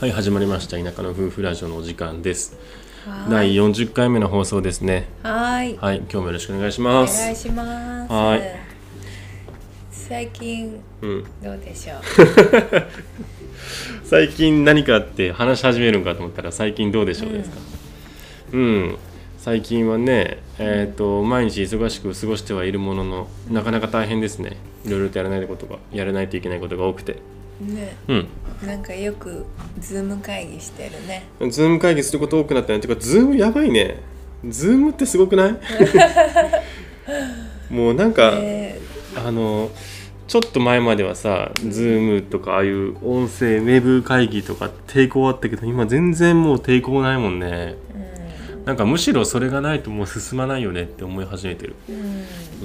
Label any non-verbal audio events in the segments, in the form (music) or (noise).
はい始まりました。田舎の夫婦ラジオのお時間です。は第ーい40回目の放送ですね。はーい。はい今日もよろしくお願いしおます。願いします。はい。最近うん。どうでしょう？(laughs) 最近何かあって話し始めるんかと思ったら最近どうでしょうですか？うん、最近はねえっ、と毎日忙しく過ごしてはいるもののなかなか大変ですね。いろいろとやらないことがやらないといけないことが多くてね。うん。なんかよくズーム会議してるね。ズーム会議すること多くなったね。てかズームやばいね。ズームってすごくない？(laughs) もうなんか、えあのちょっと前まではさ、ズームとかああいう音声ウェブ会議とか抵抗あったけど今全然もう抵抗ないもんね。ーなんかむしろそれがないともう進まないよねって思い始めてる。うん。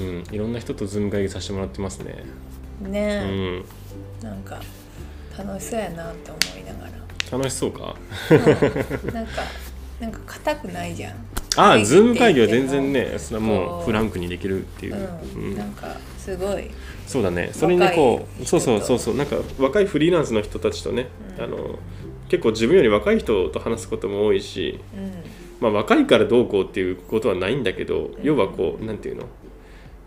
うん。いろんな人とズーム会議させてもらってますね。うんうね、ん。なんか楽しそうやなと思いなが楽しそうか？ら、うん。なんかなんか硬くないじゃん。ああズーム会議は全然ねそれはもこうう。フランクにできるっていう、うん、うん。なんかすごい。そうだね。それにねこうそうそうそうそう。なんか若いフリーランスの人たちとね、うん。あの結構自分より若い人と話すことも多いしうん。まあ、若いからどうこうっていうことはないんだけど、要はこうなんていうの？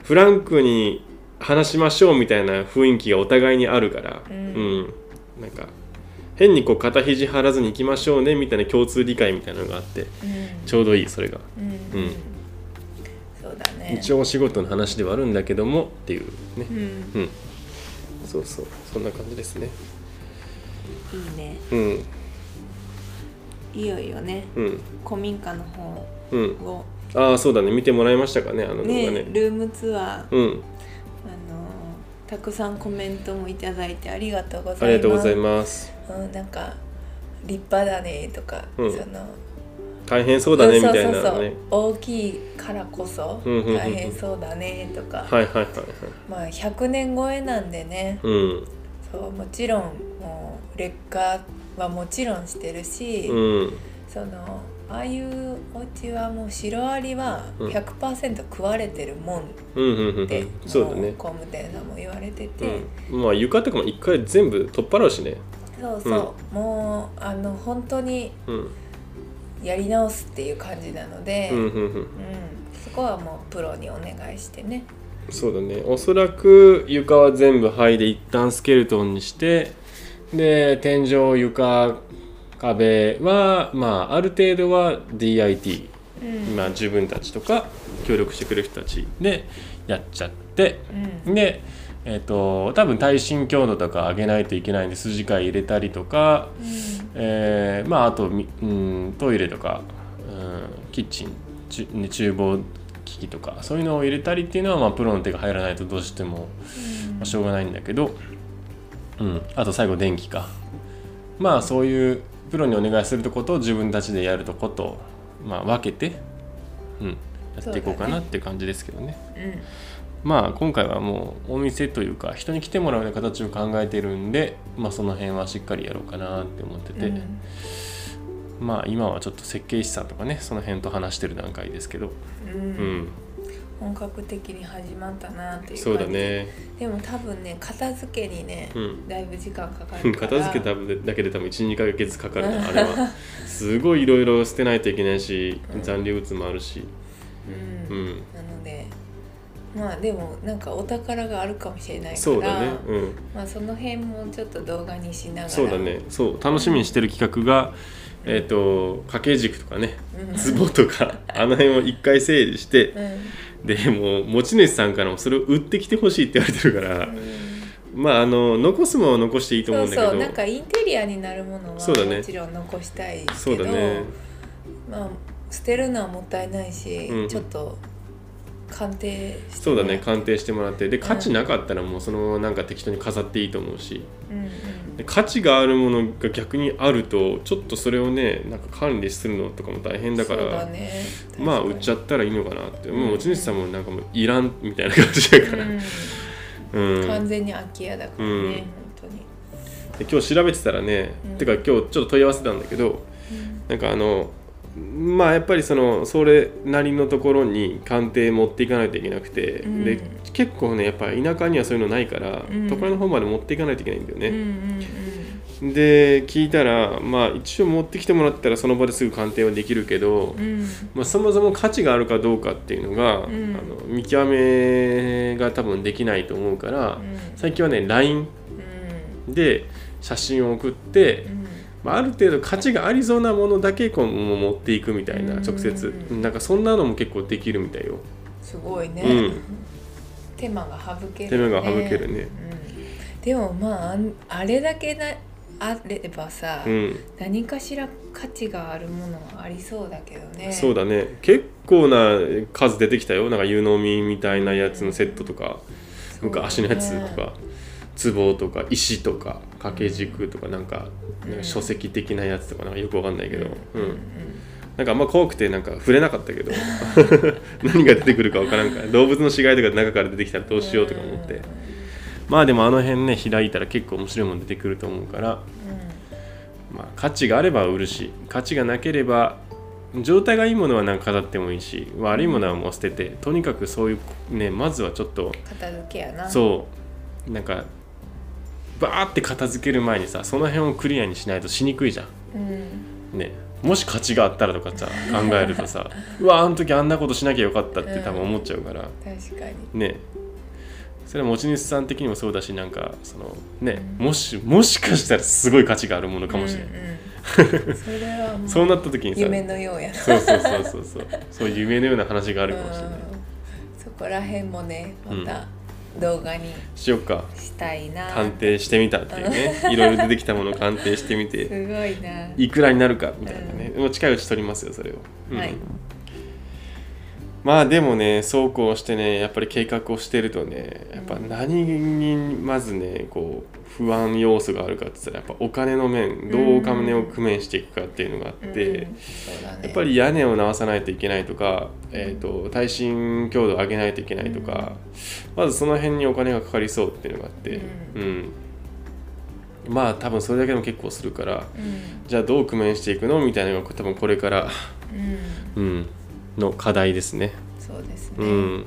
フランクに話しましょうみたいな雰囲気がお互いにあるから、うんなんか変にこう肩肘張らずに行きましょうねみたいな共通理解みたいなのがあってうん。ちょうどいいそれが、うん。うん。そうだね。一応お仕事の話ではあるんだけどもっていうね。うん。うん。そうそう。そんな感じですね。いいね。うん。いよいよね。うん。古民家の方うん。をああそうだね。見てもらいましたかねあの動画ね。ねルームツアー。うんたくさんコメントもいただいてありがとうございます。ありがとうございます。うん、なんか立派だねとか、うん。その大変そうだねみたいなそうそうそうね。大きいからこそ大変そうだねとか、はいはいはいはい。まあ100年超えなんでね。うん。そうもちろんもう劣化はもちろんしてるし、うん。そのああいうお家はもうシロアリはうん。100%食われてるもんっうんうんうん。うて、んそうだもね工務店さんも言われてて、うん。まあ床とかも一回全部取っ払うしね。そうそう、もうあの本当にうん。やり直すっていう感じなので、うんうんうん。うん。そこはもうプロにお願いしてね。そうだね。おそらく床は全部剥いで一旦スケルトンにしてで天井床壁はまあある程度は DIT うん。まあ自分たちとか協力してくれる人たちでやっちゃってうん。でえっ、と多分耐震強度とか上げないといけないんで筋交い入れたりとかえーまああとみうんトイレとか、うん、キッチンちゅね厨房機器とかそういうのを入れたりっていうのは、まあ、プロの手が入らないとどうしても、まあ、しょうがないんだけど、うん、あと最後電気か。まあそういうプロにお願いするとこと自分たちでやるとこと、まあ、分けて、うん、やっていこうかなっていう感じですけどね。うん。まあ今回はもうお店というか人に来てもらうような形を考えてるんで、まあ、その辺はしっかりやろうかなって思ってて、うん。まあ今はちょっと設計士さんとかねその辺と話してる段階ですけど、うん。うん、本格的に始まったなっていう感じ。そうだね、でも多分ね片付けにね、うん、だいぶ時間かかるから。片付けただけで多分12ヶ月かかるな (laughs) あれは。すごいいろいろ捨てないといけないしうん。残留物もあるし、う、うん。ん、なのでまあでもなんかお宝があるかもしれないからそうだね、うん、まあその辺もちょっと動画にしながら。そうだね。そう楽しみにしてる企画がえっ、と掛け軸とかねうん。壺とかあの辺を一回整理してうんでもう持ち主さんからもそれを売ってきてほしいって言われてるから、まああの残すものは残していいと思そううんだけど。そうなんかインテリアになるものはそうだね。もちろん残したいけそうど、だね。まあ捨てるのはもったいないし、うん。ちょっと鑑定して。そうだね鑑定してもらって。で価値なかったらもうそのままなんか適当に飾っていいと思うし。うんうんで価値があるものが逆にあるとちょっとそれをねなんか管理するのとかも大変だからだね。まあ売っちゃっったらいいのかなって、うん。もう持ち主さんもなんかもういらんみたいな感じだから、うん。完全に空き家だからね、うん。本当に、で今日調べてたらね、うん。てか今日ちょっと問い合わせたんだけどなんかあのまあやっぱりそのそれなりのところに鑑定持っていかないといけなくて、うん。で結構ねやっぱ田舎にはそういうのないから、うん。都会の方まで持っていかないといけないんだよね、うんうんうんで聞いたらまあ一応持ってきてもらったらその場ですぐ鑑定はできるけど、うん。まあ、そもそも価値があるかどうかっていうのが、ん。あの見極めが多分できないと思うから、最近はね LINE うん。で写真を送って、うんまあ、ある程度価値がありそうなものだけこう持っていくみたいなうん直接なんかそんなのも結構できるみたいよ。すごいね、うん。手間が省ける、ね、手間が省けるね。うん、でもまああれだけなあればさ、うん。何かしら価値があるものはありそうだけどね。そうだね。結構な数出てきたよ。なんか湯飲みみたいなやつのセットとか昔のやつとか壺とか石とか掛け軸とかなんかなん。か書籍的なやつとかなんかよくわかんないけど、うん。なんかあんま怖くてなんか触れなかったけど。(laughs) 何が出てくるかわからんから動物の死骸とか中から出てきたらどうしようとか思って。まあでもあの辺ね開いたら結構面白いもの出てくると思うから、まあ、価値があれば売るし価値がなければ状態がいいものはなんか飾ってもいいし悪いものはもう捨ててとにかくそういうねまずはちょっと片付けやな。そう。なんかバーって片付ける前にさその辺をクリアにしないとしにくいじゃん。うん。ね。もし価値があったらとかさ考えるとさ (laughs) うわあの時あんなことしなきゃよかったって多分思っちゃうから、確かに。ね。それは持ち主さん的にもそうだしなんかそのね、もしもしかしたらすごい価値があるものかもしれない、うんうん、(laughs) それはもうそうなった時にさ夢のようやな。そうそうそうそうそう。そう夢のような話があるかもしれない、うん。そこら辺もねまた動画にしよっか。したいな、鑑定してみたっていうね。いろいろ出てきたものを鑑定してみて。(laughs) すごいな。いくらになるかみたいなね、もう近いうち取りますよそれを、うん。はいまあでもねそうこうしてねやっぱり計画をしてるとねやっぱ何にまずねこう不安要素があるかって言ったらやっぱお金の面どうお金を工面していくかっていうのがあって、やっぱり屋根を直さないといけないとか、えー、と耐震強度を上げないといけないとか、まずその辺にお金がかかりそうっていうのがあって、うん。まあ多分それだけでも結構するからうん。じゃあどう工面していくの？みたいなのが多分これから、うん。うん、の課題ですね。そうですね、うん、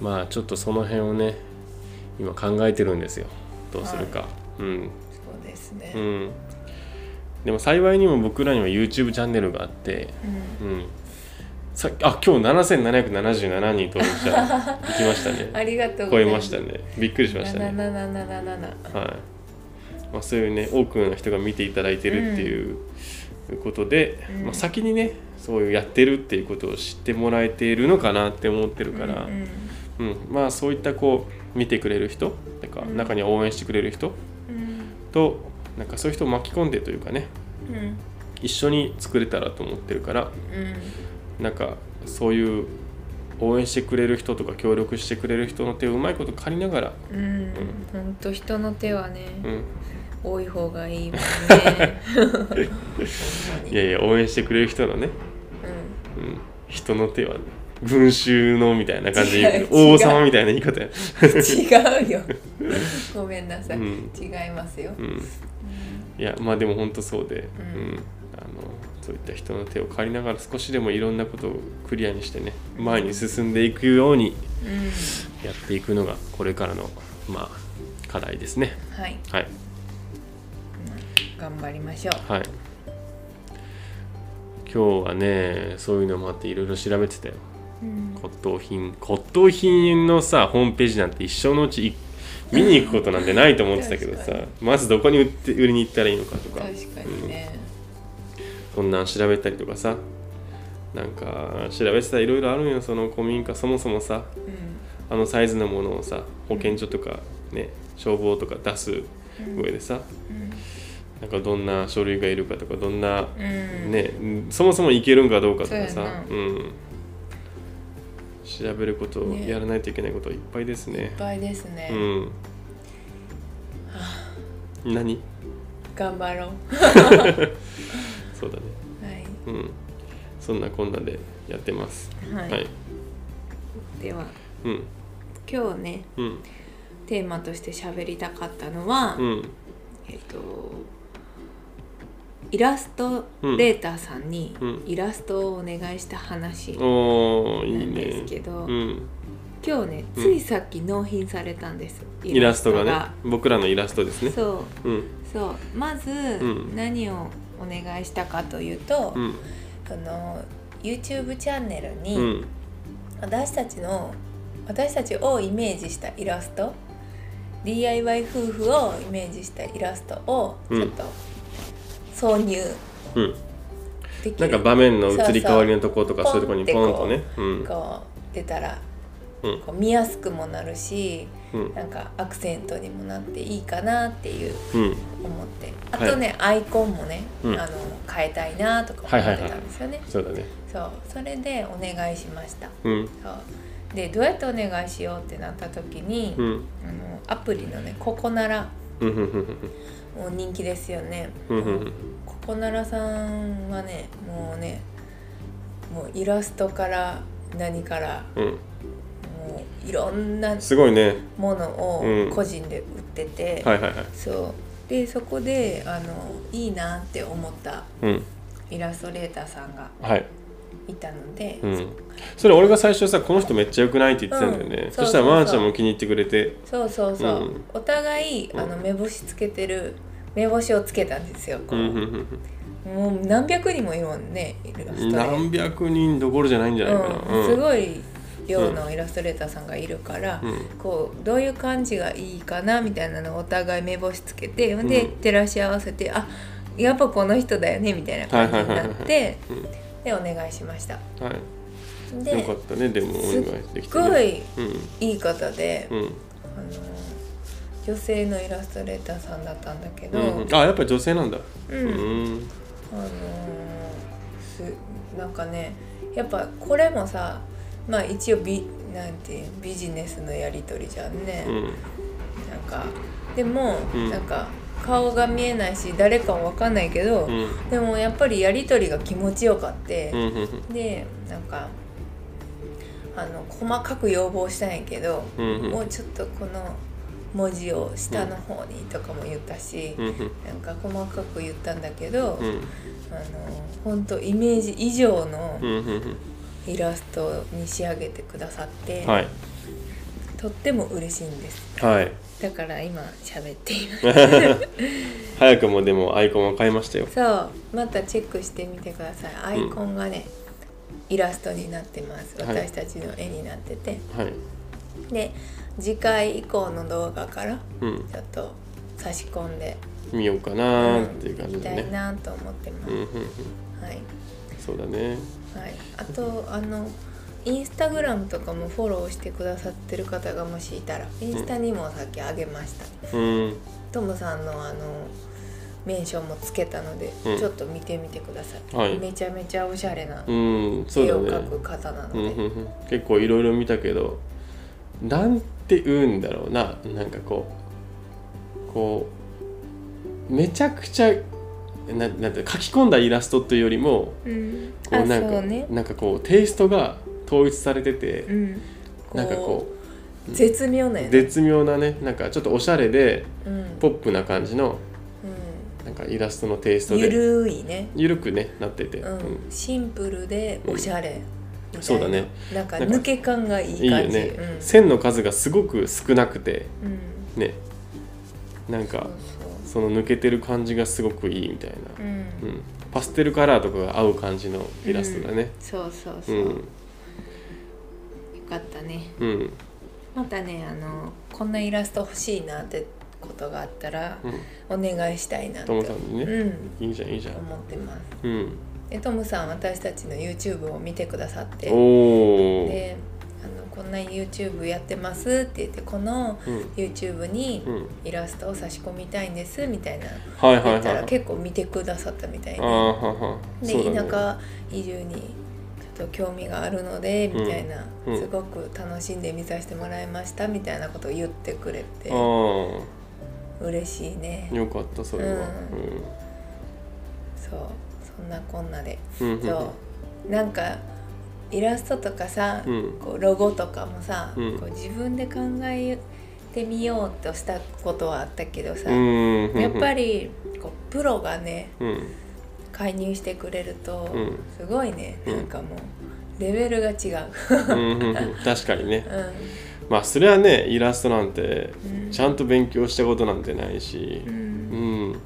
まあちょっとその辺をね今考えてるんですよ。どうするか、うん。そうですね、うん。でも幸いにも僕らには YouTube チャンネルがあって、うん。うん、さあ今日7777人登録者いきましたね。(laughs) ありがとうご超えざいましたね。びっくりしましたね。7777はい。まあ、そういうね多くの人が見ていただいてるっていうことで、うん。まあ、先にねそういうやってるっていうことを知ってもらえているのかなって思ってるから、うんうん、まあそういったこう見てくれる人なんかうん。中には応援してくれる人うん。となんかそういう人を巻き込んでというかねうん。一緒に作れたらと思ってるからうん。なんかそういう応援してくれる人とか協力してくれる人の手をうまいこと借りながら、うん。本当人の手はね、うん、多い方がいいもんね。(laughs) いに。やいや応援してくれる人のね、ううん、人の手は、ね、群衆のみたいな感じ王様みたいな言い方や、ん、違うよ。(laughs) ごめんなさい、うん。違いますよ、うん、いやまあでも本当そうで、ううんん。あのそういった人の手を借りながら少しでもいろんなことをクリアにしてね前に進んでいくようにうん。やっていくのがこれからのまあ課題ですね。はい。はい頑張りましょう。はい。今日はねそういうのもあっていろいろ調べてたよ。うん。骨董品骨董品のさホームページなんて一生のうちい見に行くことなんてないと思ってたけどさまずどこに売って売りに行ったらいいのかとか。確かにね、そん。なん調べたりとかさなんか調べてたらいろいろあるんよその古民家。そもそもさうん。あのサイズのものをさ保健所とかね消防とか出す上でさなんかどんな書類がいるかとかどんなうん。ねそもそもいけるんかどうかとかさそううん。調べることをね。やらないといけないこといっぱいですいっねぱいですね、うん。何？頑張ろう。(laughs) そうだね。はい。うん。そんなこんなでやってます。はい、はい。ではうん。今日ねうん。テーマとして喋りたかったのは、うん。えっとイラストレーターさんにうん。イラストをお願いした話ないんねですけど、うん。今日ねうん。ついさっき納品されたんです、イラストが。ね。僕らのイラストですね。そう。うん。そう。まずん。何をお願いしたかというと、うん。その YouTube チャンネルに、うん。私たちの私たちをイメージしたイラスト DIY 夫婦をイメージしたイラストをちょっと挿入。うん。なんか場面の移り変わりのとことかそういうとこにポンとね。うん。こう出たらうん。こう見やすくもなるしうん。なんかアクセントにもなっていいかなっていううん。思って。あとね、アイコンもね、うん。あの変えたいなとか思ってたんですよね、そうだね。そう。それでお願いしました。うん。そう。でどうやってお願いしようってなった時に、うん。あのアプリのねココナラうんうんうんもう人気ですよね、うんうんうん。ココナラさんはねもうねもうイラストから何からうん。もういろんなすごいね。ものをうん。個人で売ってて、そう。でそこであのいいなって思ったうん。イラストレーターさんがはいいたので、うん。それ俺が最初さこの人めっちゃ良くないって言ってたんだよね、うん。そしたらまーちゃんも気に入ってくれて。そうそうそう、う。ん。お互いあの目星つけてる目星をつけたんですよこう、うんうんもう何百人もいるもんねイラ何百人どころじゃないんじゃないかな、うん、すい、ごい量のイラストレーターさんがいるから、うん。こうどういう感じがいいかなみたいなのをお互い目星つけてでうん。照らし合わせてあやっぱこの人だよねみたいな感じになってうんでお願いしました。はい、でよかったね。でもお願いできすて、ね、っごいうん。いい方で、うん。あの女性のイラストレーターさんだったんだけど、うんうん、あやっぱり女性なんだ。うん。うん。あのーすなんかねやっぱこれもさまあ一応ビなんていうビジネスのやり取りじゃんね、うん。なんかでも、うん。なんか顔が見えないし誰かも分かんないけど、うん。でもやっぱりやり取りが気持ちよかってう、んうんでなんかあの細かく要望したんやけど、うんうん。もうちょっとこの文字を下の方にとかも言ったし、うんうん。なんか細かく言ったんだけど、うん。あの本当イメージ以上のイラストに仕上げてくださって、うんはいとっても嬉しいんです。はい。だから今喋っています。(laughs) 早くもでもアイコンは買いましたよ。そう。またチェックしてみてください。アイコンがね、イラストになってます。はい。私たちの絵になってて、はい。で次回以降の動画からうん。ちょっと差し込んで見ようかなーっていう感じみたいだねなと思ってます、うんうんうん。はい。そうだね。はい、あとあのインスタグラムとかもフォローしてくださってる方がもしいたらインスタにもさっきあげました、うん。トムさんのあのメンションもつけたので、うん。ちょっと見てみてください、はい。めちゃめちゃおしゃれな絵を描く方なので、うんうんうん。結構いろいろ見たけどなんて言うんだろうな。なんかこうこうめちゃくちゃななんて書き込んだイラストというよりもうん。こうなんかね。なんかこうテイストが統一されてて、うん。なんかこう絶妙なよね。絶妙なねなんかちょっとおしゃれでうん。ポップな感じのなんかイラストのテイストで。うんゆるいね、ゆるくねなってて、うん。うん。シンプルでおしゃれそうだね。なんか抜け感がいいいよい感じね、うん。線の数がすごく少なくてうん。ね。なんかその抜けてる感じがすごくいいみたいな、そううんうん、パステルカラーとかが合う感じのイラストだねそう。そううそう、よんかったね。うん。またねあのこんなイラスト欲しいなってことがあったらうん。お願いしたいなってトムさんにね、うん。いいじゃんいいじゃん。思ってます。うん。でトムさん私たちの YouTube を見てくださって。であのこんな YouTube やってますって言ってこのうん。YouTube にうん。イラストを差し込みたいんですみたいな。はいはい言ったはい。ら結構見てくださったみたいで。で、田舎移住にと興味があるのでみたいな、うん。うんすごく楽しんで見させてもらいましたみたいなことを言ってくれてあ嬉しいね。あよかったそれは。そうそんなこんなで、うんうんうん。そう。なんかイラストとかさ、うん。こうロゴとかもさ、うん。こう自分で考えてみようとしたことはあったけどさ、うんやっぱりりこうプロがねうん介入してくれると、うん。すごいね。うん。なんかもうレベルが違う。うんうんうん。確かにね。(laughs) うまあそれはねイラストなんてうん。ちゃんと勉強したことなんてないし。ん、う、うん。ん、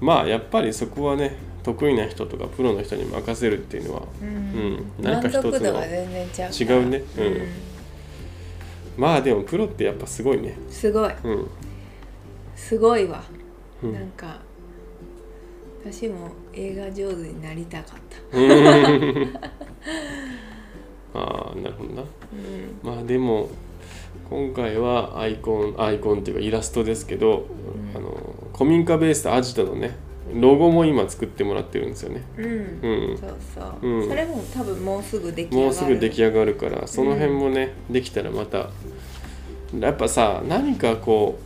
まあやっぱりそこはね得意な人とかプロの人に任せるっていうのはうん。うん。何か満一つの足度が全然違う違うね。うん。まあでもプロってやっぱすごいね。すごい。うん、すごいわ、うん。なんか私も映画上手になりたかった。(laughs) ああなるほどな。うん。まあでも今回はアイコンアイコンっていうかイラストですけど、うんあの古民家ベースとアジトのねロゴも今作ってもらってるんですよね。うん。うん。そうそう、うん。それも多分もうすぐ出来上がる。もうすぐ出来上がるからその辺もね、できたらまたやっぱさ何かこ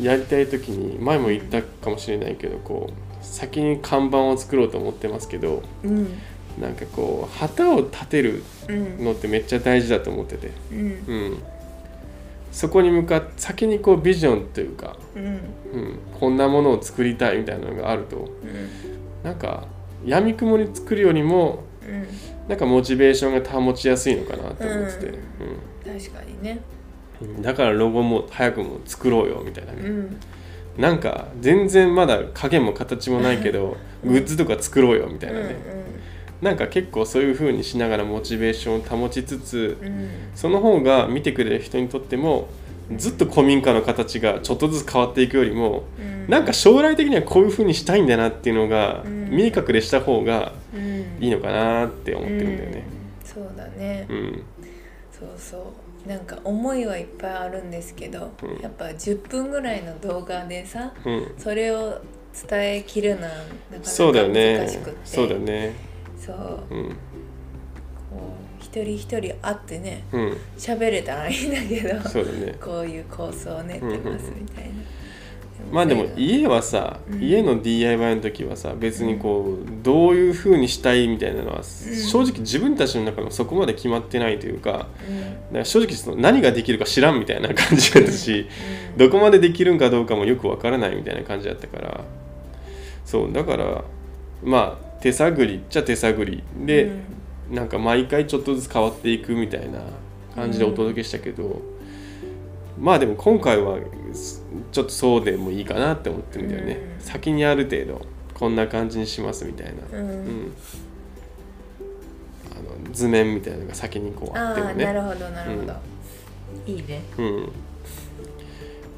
うやりたい時に前も言ったかもしれないけどこう先に看板を作ろうと思ってますけどうん。なんかこう旗を立てるうんのってめっちゃ大事だと思ってて、うん。うん、そこに向かって先にこうビジョンというか、うん。うん、こんなものを作りたいみたいなのがあるとうん。なんかやみくもに作るよりもうん。なんかモチベーションが保ちやすいのかなって思ってて、確かにね。うん。だからロゴも早くも作ろうよみたいなね、うんなんか全然まだ影も形もないけど、うん。グッズとか作ろうよみたいうんなね、なんか結構そういう風にしながらモチベーションを保ちつつうん。うんその方が見てくれる人にとってもずっと古民家の形がちょっとずつ変わっていくよりもうん。なんか将来的にはこういう風にしたいんだなっていうのがうん。見え隠れした方がうん。いいのかなって思ってるんだよね。うん。そうだね。うん、そうそうなんか思いはいっぱいあるんですけど、うん。やっぱ10分ぐらいの動画でさうん、それを伝えきるのはなかなかそうだよね。難しくって。そうだよね。そう。うん、こう一人一人会ってねうん、喋れたらいいんだけどそうだね。こういう構想を練ってますみたいな、まあでも家はさ、うん。家の DIY の時はさ別にこうどういう風にしたいみたいなのは、正直自分たちの中のそこまで決まってないというかだから正直その何ができるか知らんみたいな感じだったし、(laughs) どこまでできるんかどうかもよくわからないみたいな感じだったからそうだからまあ手探りっちゃ手探り。で、なんか毎回ちょっとずつ変わっていくみたいな感じでお届けしたけど、まあでも今回はすちょっとそうでもいいかなって思ってるんだよね、うん。先にある程度こんな感じにしますみたいな、うん、うん。うんあの図面みたいなのが先にこうあってもああなるね、ほどなるほど、いいね。うん、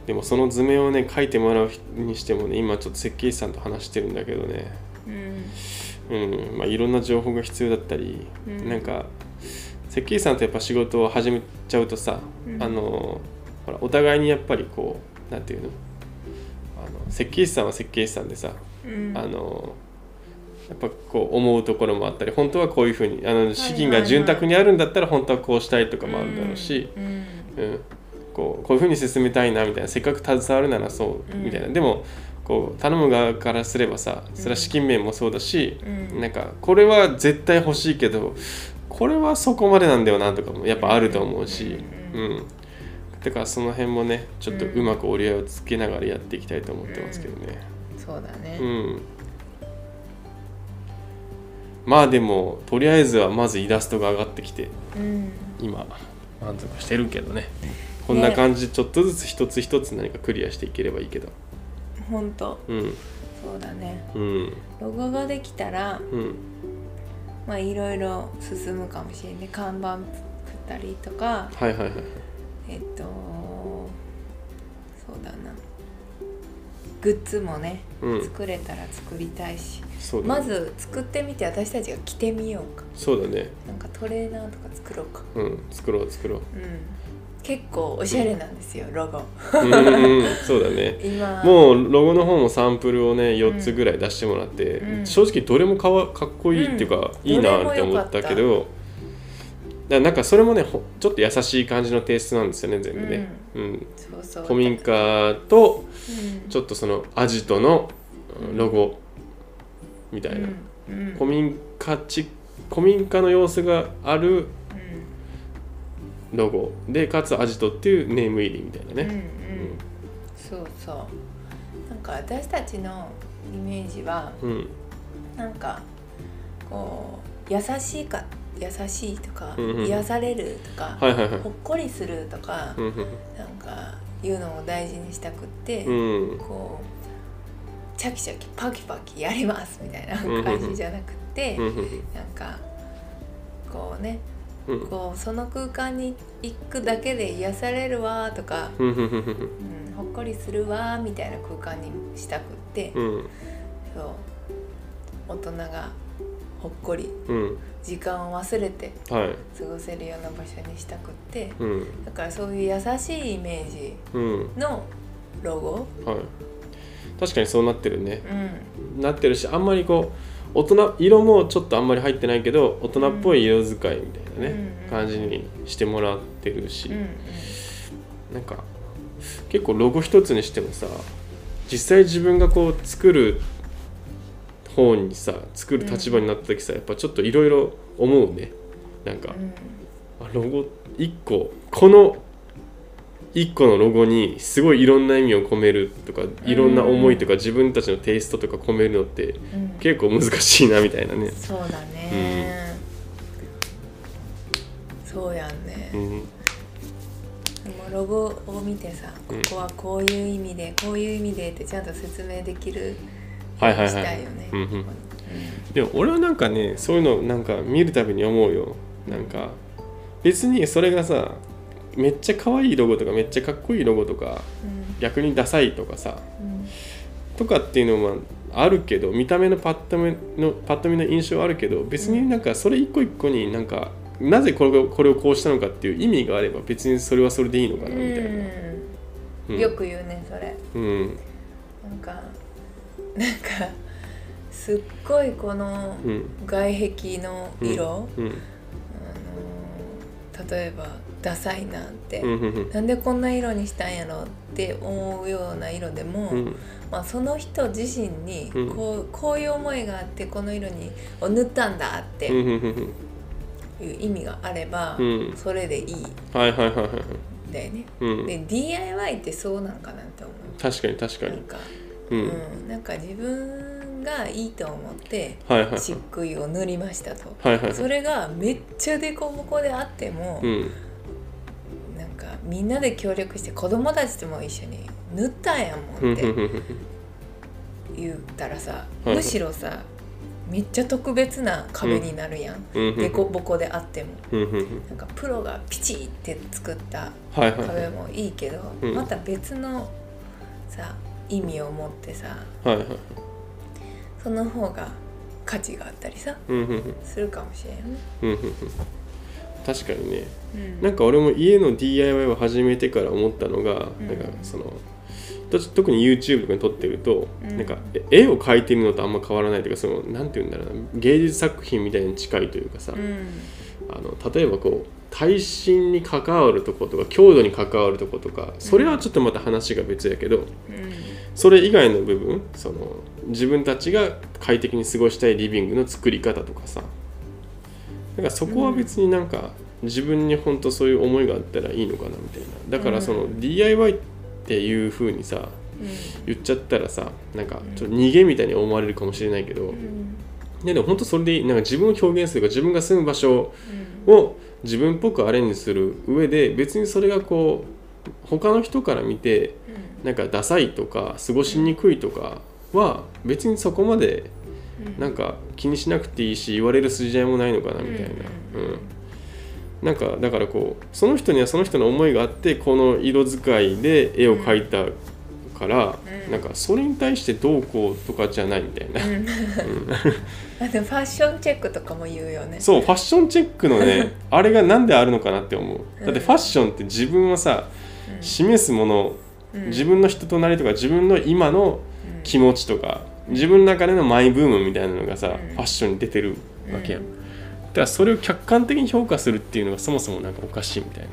でもその図面をね描いてもらうにしてもね今ちょっと設計士さんと話してるんだけどね。うん。うん。まあ、いろんな情報が必要だったり、うん。なんか設計士さんとやっぱ仕事を始めちゃうとさ、うん。あのほらお互いにやっぱりこうなんていうの？あの設計士さんは設計士さんでさ、うん。あのやっぱこう思うところもあったり本当はこういうふうにあの資金が潤沢にあるんだったら本当はこうしたいとかもあるだろうし、うん。うん。こうこういうふうに進めたいなみたいなせっかく携わるならそううん。みたいな、でもこう頼む側からすればさそれは資金面もそうだし、うん。なんかこれは絶対欲しいけどこれはそこまでなんだよなとかもやっぱあると思うし、ううんだからその辺もねちょっとうまく折り合いをつけながらやっていきたいと思ってますけどね。そうだね、うん。まあでもとりあえずはまずイラストが上がってきてうん。今満足してるけどね。こんな感じでちょっとずつ一つ一つ何かクリアしていければいいけど。ほんと。うん。そうだね。うん。ロゴができたらうん。まあいろいろ進むかもしれない。看板作ったりとか。はいはいはいはいえっとそうだな。グッズもね、うん。作れたら作りたいし。そうだね。まず作ってみて私たちが着てみようか。そうだね。なんかトレーナーとか作ろうか。うん作ろう作ろう。うん。結構おしゃれなんですよロゴ。うんうんうんそうだね。(laughs) 今。もうロゴの方もサンプルをね4つぐらい出してもらって、うん。正直どれもかわかっこいいっていうか、うん。いいなって思ったけどだなんかそれもねほちょっと優しい感じのテイストなんですよね全部ね、うん。そうそう。古民家とうん。ちょっとそのアジトのロゴみたいな、うん。うん。古民家ち古民家の様子があるうん。ロゴ。でかつアジトっていうネーム入りみたいなうんうん。ね、そうそう。なんか私たちのイメージはうん。なんかこう優しいか優しいとか、うんうん。癒されるとか、はいはいはい。ほっこりするとか、うんうんなんかいうのを大事にしたくって、うん。こうチャキチャキパキパキやりますみたいな感じじゃなくって、うんうんなんかこうねうん。こうその空間に行くだけで癒されるわとか、うんほっこりするわみたいな空間にしたくって、うん。そう。大人がほっこりうん。時間を忘れてはい。過ごせるような場所にしたくってうん。だからそういう優しいイメージうん。のロゴ、はい。確かにそうなってるね。うん、なってるしあんまりこう大人色もちょっとあんまり入ってないけど大人っぽい色使いみたいなね、うん。感じにしてもらってるし、うん。なんか結構ロゴ一つにしてもさ実際自分がこう作る方にさ作る立場になった時さ、やっぱちょっといろいろ思うね。なんか、あロゴ1個この1個のロゴにすごいいろんな意味を込めるとかいろんな思いとか自分たちのテイストとか込めるのってうん。うん結構難しいなみたいなね。そうだね、そうやんね、うん。でもロゴを見てさこうんこはこういう意味でこういう意味でってちゃんと説明できるはいはいはいしたいよね、うんうん。でも俺はなんかねそういうのなんか見るたびに思うよ。なんか別にそれがさめっちゃ可愛いロゴとかめっちゃかっこいいロゴとかうん。逆にダサいとかさうん。とかっていうのはあるけど見た目のパッと見のパッと見の印象はあるけど別になんかそれ一個一個になんかなぜこれをこれをこうしたのかっていう意味があれば別にそれはそれでいいのかなみたいな。ううんん。よく言うねそれ。うん。なんかなんかすっごいこのうん。外壁の色、うん。あの例えばダサいなって、うんうんなんでこんな色にしたんやろって思うような色でも、うん。まあ、その人自身にうん。こう,、こういう思いがあってこの色にを塗ったんだってうんうんうんいう意味があれば、うん。それでいい。んはいはいはいはい。だよね。うん。で DIY ってそうなんかなって思う。確かに確かになん。か、ううん。んなんか自分がいいと思ってはいはいはい。漆喰を塗りましたと。はいはいそれがめっちゃデコボコであっても、うん。なんかみんなで協力して子供たちとも一緒に塗ったんやもんって言ったらさ、はいむしろさめっちゃ特別な壁になるやん、うんデコボコであっても。うん。なんかプロがピチって作ったはいはいはい。壁もいいけど、うん。また別のさ意味を持ってさはいはい。その方が価値があったりさうんうんうん。するかもしれん。うんうんうん。確かにね。うん。なんか俺も家の DIY を始めてから思ったのが、うん。なんかそのと特に YouTube とかに撮ってると、うん。なんかえ絵を描いてるのとあんま変わらないというかそのなんて言うんだろうな。芸術作品みたいに近いというかさ、うん。あの例えばこう耐震に関わるとことか強度に関わるとことかそれはちょっとまた話が別やけど、うんそれ以外の部分その自分たちが快適に過ごしたいリビングの作り方とかさ。なんかそこは別になんか自分に本当そういう思いがあったらいいのかなみたいな。だからその DIY っていう風にさ言っちゃったらさなんかちょっと逃げみたいに思われるかもしれないけど、うん。ね、でも本当それでいい。なんか自分を表現するか自分が住む場所うん。を自分っぽくアレンジする上で別にそれがこう他の人から見てなんかダサいとか過ごしにくいとかは別にそこまでうん。なんか気にしなくていいし言われる筋合いもないのかなみたいな、うん。うん。なんかだからこうその人にはその人の思いがあってこの色使いで絵を描いたから、うん。なんかそれに対してどうこうとかじゃないみたいな、うん。(laughs) あでもファッションチェックとかも言うよね。そうファッションチェックのね (laughs) あれがなんであるのかなって思う。だってファッションって自分はさうん。示すものうん自分の人となりとか自分の今のうん。気持ちとか自分の中でのマイブームみたいなのがさ、うん。ファッションに出てるわけやん、うん。だからそれを客観的に評価するっていうのがそもそもなんかおかしいみたいな、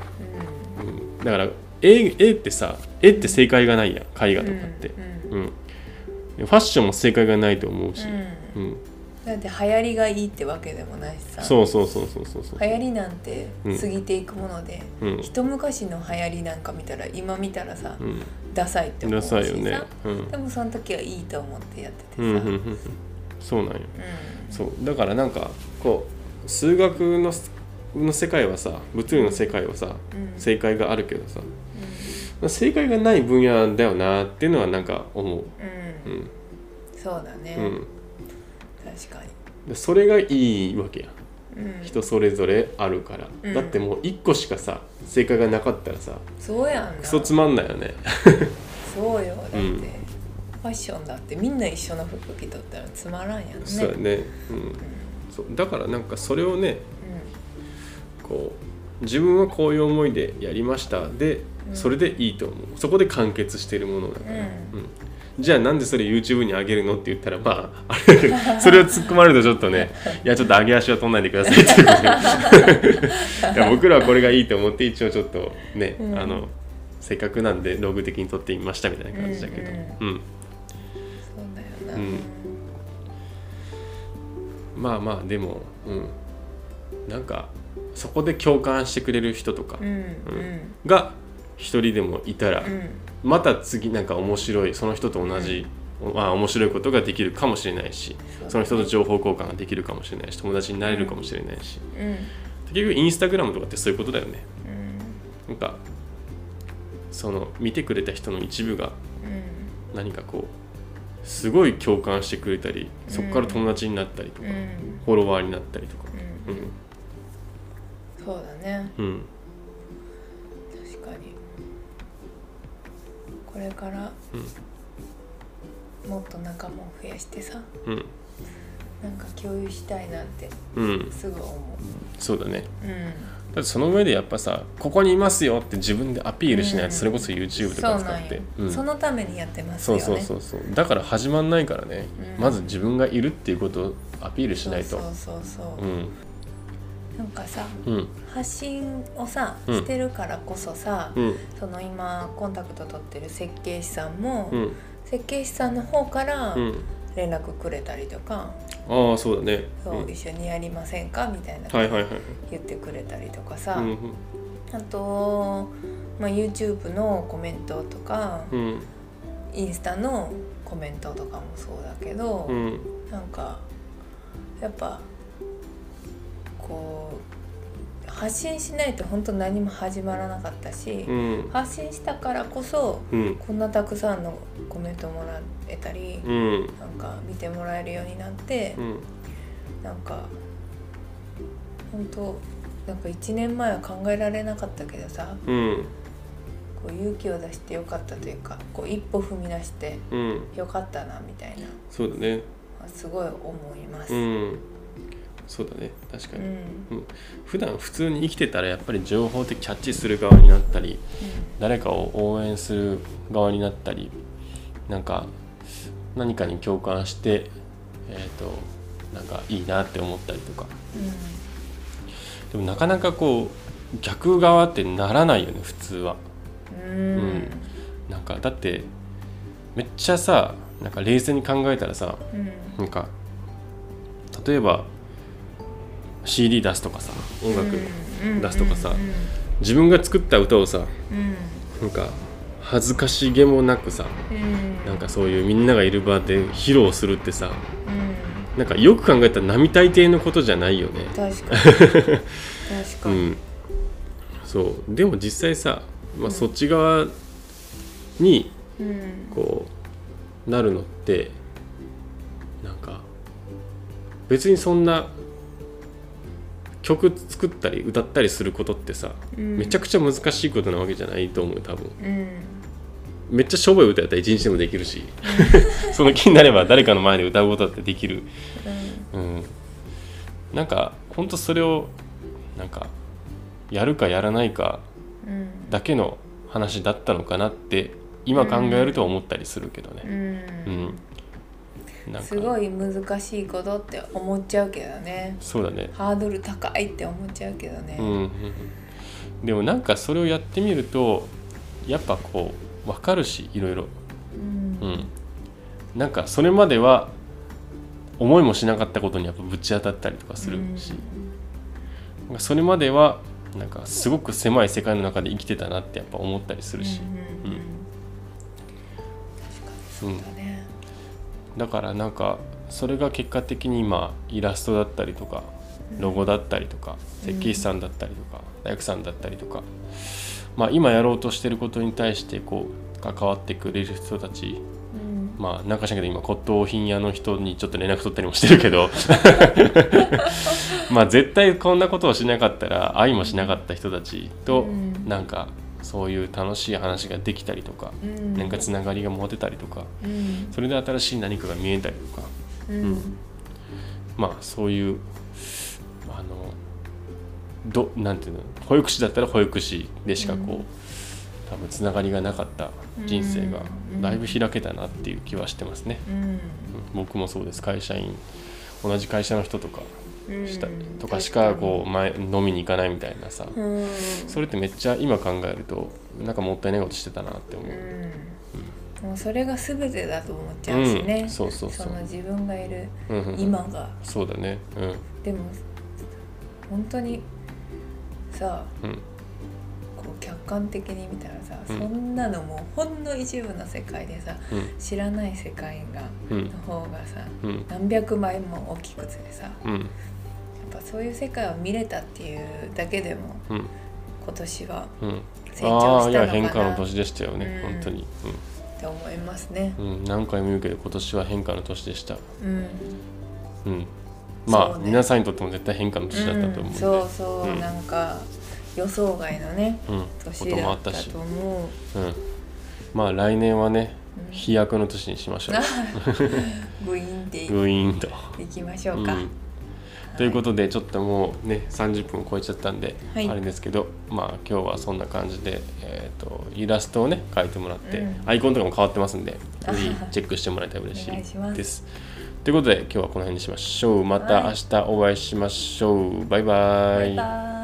うん、だから絵絵ってさ絵って正解がないやん絵画とかって、うん。うん。ファッションも正解がないと思うし、うん。うんだって流行りがいいってわけでもないしさ。そうそうそうそうそうそう。流行りなんてうん過ぎていくもので、うん。一昔の流行りなんか見たら今見たらさ、うん。ダサいって思うダしさ。サいよね、うん。でもその時はいいと思ってやっててさ、うんうんうんうん。そうなんよ。うん。そう。だからなんかこう数学のの世界はさ物理の世界はさ、うん。正解があるけどさ。正解がない分野だよなっていうのはなんか思う、うん。そうだね、うん、確かに、でそれがいいわけやうん、人それぞれあるから、うん。だってもう1個しかさ正解がなかったらさそうやんな。クソつまんないよね。そうよ。だって、うんファッションだってみんな一緒の服着とったらつまらんやんね。そうやね、うん、そう。だからなんかそれをねこう自分はこういう思いでやりました。でうん。それでいいと思う。そこで完結してるものだから、うん。うんじゃあなんでそれ YouTube に上げるのって言ったらまああれ (laughs) それを突っ込まれるとちょっとね (laughs) いやちょっと上げ足は取んないでくださいっていう。ことで僕らはこれがいいと思って一応ちょっとね、うん。あのせっかくなんで道具的に撮ってみましたみたいな感じだけど、うん。うん。そうだよな、うん。まあまあでも、うん、なんかそこで共感してくれる人とかうん。うん。が一人でもいたら、うんまた次なんか面白いその人と同じ、まあ、面白いことができるかもしれないしその人と情報交換ができるかもしれないし友達になれるかもしれないし、うん。結局インスタグラムとかってそういうことだよね。うん。なんかその見てくれた人の一部がうん。何かこうすごい共感してくれたりそこから友達になったりとか、うん。フォロワーになったりとか。うん。そうだね。うん、これからもっと仲間を増やしてさうん。なんか共有したいなってうん。すぐ思そうだね。ううん。だってその上でやっぱさここにいますよって自分でアピールしないと、うん。それこそ YouTube とそうか使って。なんよ、うん。そのためにやってますそうよねそうそうそう。だから始まんないからね、うん。まず自分がいるっていうことをアピールしないと。そうそうそうそう、うんなんかさうん。発信をさうん。してるからこそさ、うん。その今コンタクト取ってる設計士さんも、うん。設計士さんの方からうん。連絡くれたりとか、ああそうだね。そううん。一緒にやりませんか？みたいなはいはいはい言ってくれたりとかさ、うん。あと、まあ、YouTube のコメントとか、うん。インスタのコメントとかもそうだけど、うん。なんかやっぱこう発信しないと本当何も始まらなかったし、うん。発信したからこそうん。こんなたくさんのコメントもらえたり、うん。なんか見てもらえるようになってう、ん。なんか本当なんか1年前は考えられなかったけどさうん。こう勇気を出してよかったというかこう一歩踏み出してうん。よかったなみたいな。そうだね。すごい思います。ううんんそうだね。確かうん。に、普段普通に生きてたらやっぱり情報でキャッチする側になったり誰かを応援する側になったりなんか何かに共感してえっ、となんかいいなって思ったりとか。でもなかなかこう逆側ってならないよね普通は。うん。うん。なんかだってめっちゃさなんか冷静に考えたらさうん。なんか例えば CD 出すとかさ音楽出すとかさうん自分が作った歌をさうん。なんか恥ずかしげもなくさうんなんかそういうみんながいる場で披露するってさうん。なんかよく考えたら並大抵のことじゃないよね。確かに。確かに、(laughs) うん、そう。でも実際さ、まあ、そっち側にうん。こうなるのってなんか別にそんな曲作ったり歌ったりすることってさ、うん。めちゃくちゃ難しいことなわけじゃないと思う多分。うん。めっちゃしょぼい歌やったら一日でもできるし (laughs) その気になれば誰かの前で歌うことだってできる。うん。なんかほんとそれをなんかやるかやらないかうん。だけの話だったのかなって今考えると思ったりするけどね。うんすごい難しいことって思っちゃうけどね。そうだね。ハードル高いって思っちゃうけどね。うんうんうん、でもなんかそれをやってみるとやっぱこう分かるしいろいろ、うん。うん、なんかそれまでは思いもしなかったことにやっぱぶち当たったりとかするし、なんかそれまではなんかすごく狭い世界の中で生きてたなってやっぱ思ったりするし、うんうんうん。確かに。そうだねだからなんかそれが結果的に今イラストだったりとかロゴだったりとか設計士さんだったりとか大工さんだったりとか、まあ、今やろうとしてることに対してこう関わってくれる人たちうん。まあなんかしらんけど今骨董品屋の人にちょっと連絡取ったりもしてるけど (laughs) まあ絶対こんなことをしなかったら愛もしなかった人たちとうん。なんかそういう楽しい話ができたりとかうん。なんかつながりが持てたりとかうん。それで新しい何かが見えたりとかうん。まあそういうあのどなんていうの保育士だったら保育士でしかこう、うん。多分つながりがなかった人生がうん。だいぶ開けたなっていう気はしてますね。うん。うん。僕もそうです。会社員同じ会社の人とかうんしたとかしかこう前飲みに行かないみたいなさ。うん。それってめっちゃ今考えるとなんかもったいないことしてたなって思う。うん。もうそれが全てだと思っちゃうしね、うん。そうそうそう。の自分がいるうんうんうん。今が。そうだね。でも本当にさうんうん客観的に見たらさ、うん。そんなのもうほんの一部の世界でさうん。知らない世界がうん。の方がさうん。何百倍も大きくてさやうん。っぱそういう世界を見れたっていうだけでもうん。今年はうん。成長ああいやしたのかな。変化の年でしたよね、うん。本当に、って思いますね。うん。うん、何回も言うけど今年は変化の年でした。うん。うん。まあ、ね。皆さんにとっても絶対変化の年だったと思うんで、うんそうそう、うん。なんか予想外のねうん、こ年ともだったと思う。うん、まあ来年はねうん。飛躍の年にしましょう。(laughs) グイーンっていグイーンと、きましょうか。うん。ということでちょっともうね30分超えちゃったんで、はい。あれですけどまあ今日はそんな感じで、えー、とイラストをね描いてもらって、うん。アイコンとかも変わってますんでぜあひチェックしてもらえたら嬉しいです。ということで今日はこの辺にしましょう。また明日お会いしましょう。バイバイ。バイバイ